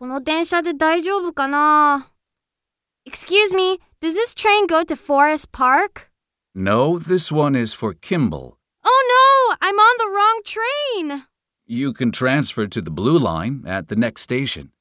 この電車で大丈夫かな ?Excuse me, does this train go to Forest Park? No, this one is for Kimball. Oh no, I'm on the wrong train! You can transfer to the blue line at the next station.